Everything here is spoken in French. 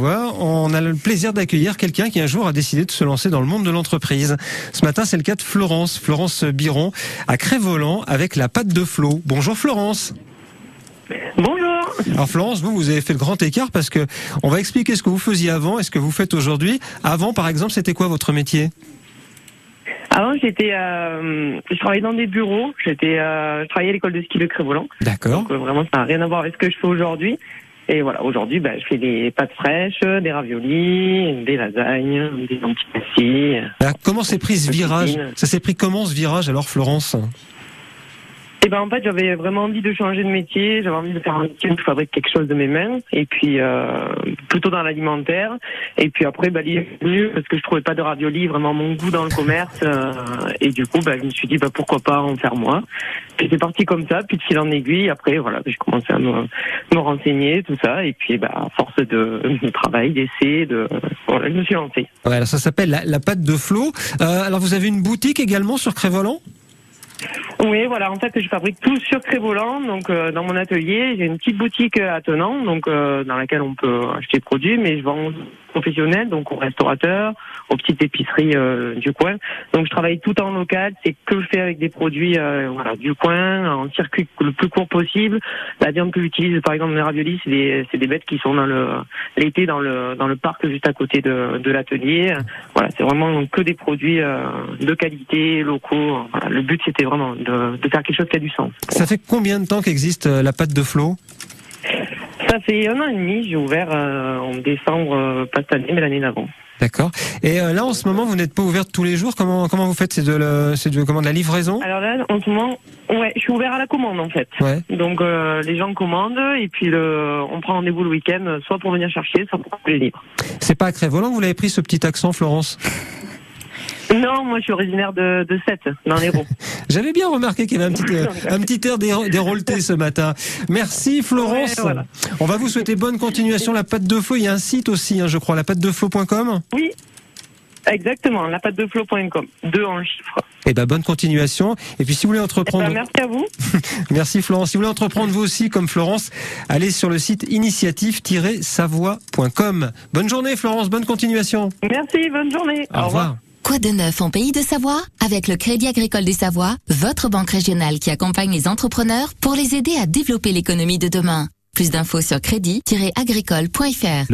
On a le plaisir d'accueillir quelqu'un qui un jour a décidé de se lancer dans le monde de l'entreprise. Ce matin, c'est le cas de Florence, Florence Biron, à Crévolant avec la pâte de Flo. Bonjour Florence. Bonjour. Alors Florence, vous, vous avez fait le grand écart parce que on va expliquer ce que vous faisiez avant et ce que vous faites aujourd'hui. Avant, par exemple, c'était quoi votre métier? Avant, j'étais, euh, je travaillais dans des bureaux. J'étais, euh, je travaillais à l'école de ski de Crévolant. D'accord. Donc euh, vraiment, ça n'a rien à voir avec ce que je fais aujourd'hui. Et voilà, aujourd'hui, bah, je fais des pâtes fraîches, des raviolis, des lasagnes, des antipastis. Alors, comment s'est pris ce virage? Ça s'est pris comment ce virage alors Florence? Et ben en fait, j'avais vraiment envie de changer de métier. J'avais envie de faire un métier où je fabrique quelque chose de mes mains. Et puis euh, plutôt dans l'alimentaire. Et puis après, bah, venue parce que je trouvais pas de ravioli vraiment mon goût dans le commerce. euh, et du coup, bah, je me suis dit bah pourquoi pas en faire moi. Et c'est parti comme ça. Puis de fil en aiguille, après voilà, j'ai commencé à me, me renseigner tout ça. Et puis bah à force de, de travail, d'essai, de voilà, je me suis lancée. Ouais, alors ça s'appelle la, pâte de Flo. Euh, alors vous avez une boutique également sur Crévolant? Oui, voilà. En fait, je fabrique tout sur Crévolant. Donc, euh, dans mon atelier, j'ai une petite boutique euh, à Tenant, donc euh, dans laquelle on peut acheter des produits, mais je vends aux professionnels, donc aux restaurateurs, aux petites épiceries euh, du coin. Donc, je travaille tout en local. C'est que je fais avec des produits, euh, voilà, du coin, en circuit le plus court possible. La viande que j'utilise, par exemple, les raviolis, c'est des, c'est des bêtes qui sont dans le l'été dans le dans le parc juste à côté de, de l'atelier. Voilà, c'est vraiment que des produits euh, de qualité, locaux. Voilà, le but, c'était vraiment de, de faire quelque chose qui a du sens. Ça fait combien de temps qu'existe euh, la pâte de Flo? Ça fait un an et demi, j'ai ouvert euh, en décembre, euh, pas cette année, mais l'année d'avant. D'accord. Et euh, là, en ce moment, vous n'êtes pas ouverte tous les jours? Comment comment vous faites? C'est de le- c'est de comment de la livraison? Alors là, en ce moment, ouais, je suis ouvert à la commande en fait. Ouais. Donc euh, les gens commandent et puis le, on prend rendez-vous le week-end, soit pour venir chercher, soit pour les livres. C'est pas à Crévolant que vous l'avez pris ce petit accent, Florence? Non, moi je suis originaire de, de Sète, dans l'Hérault. J'avais bien remarqué qu'il y avait un petit, euh, un petit air ce matin. Merci Florence. Ouais, voilà. On va vous souhaiter bonne continuation. La pâte de Flo, il y a un site aussi, hein, je crois, la pâte de Flo.com. Oui, exactement, la pâte de flow.com, deux en chiffres. Eh ben bonne continuation. Et puis si vous voulez Eh entreprendre, ben, merci à vous. merci Florence. Si vous voulez entreprendre vous aussi comme Florence, allez sur le site initiative-savoie.com. Bonne journée Florence, bonne continuation. Merci, bonne journée. Au, revoir. Quoi de neuf en pays de Savoie? Avec le Crédit agricole des Savoies, votre banque régionale qui accompagne les entrepreneurs pour les aider à développer l'économie de demain. Plus d'infos sur crédit-agricole.fr.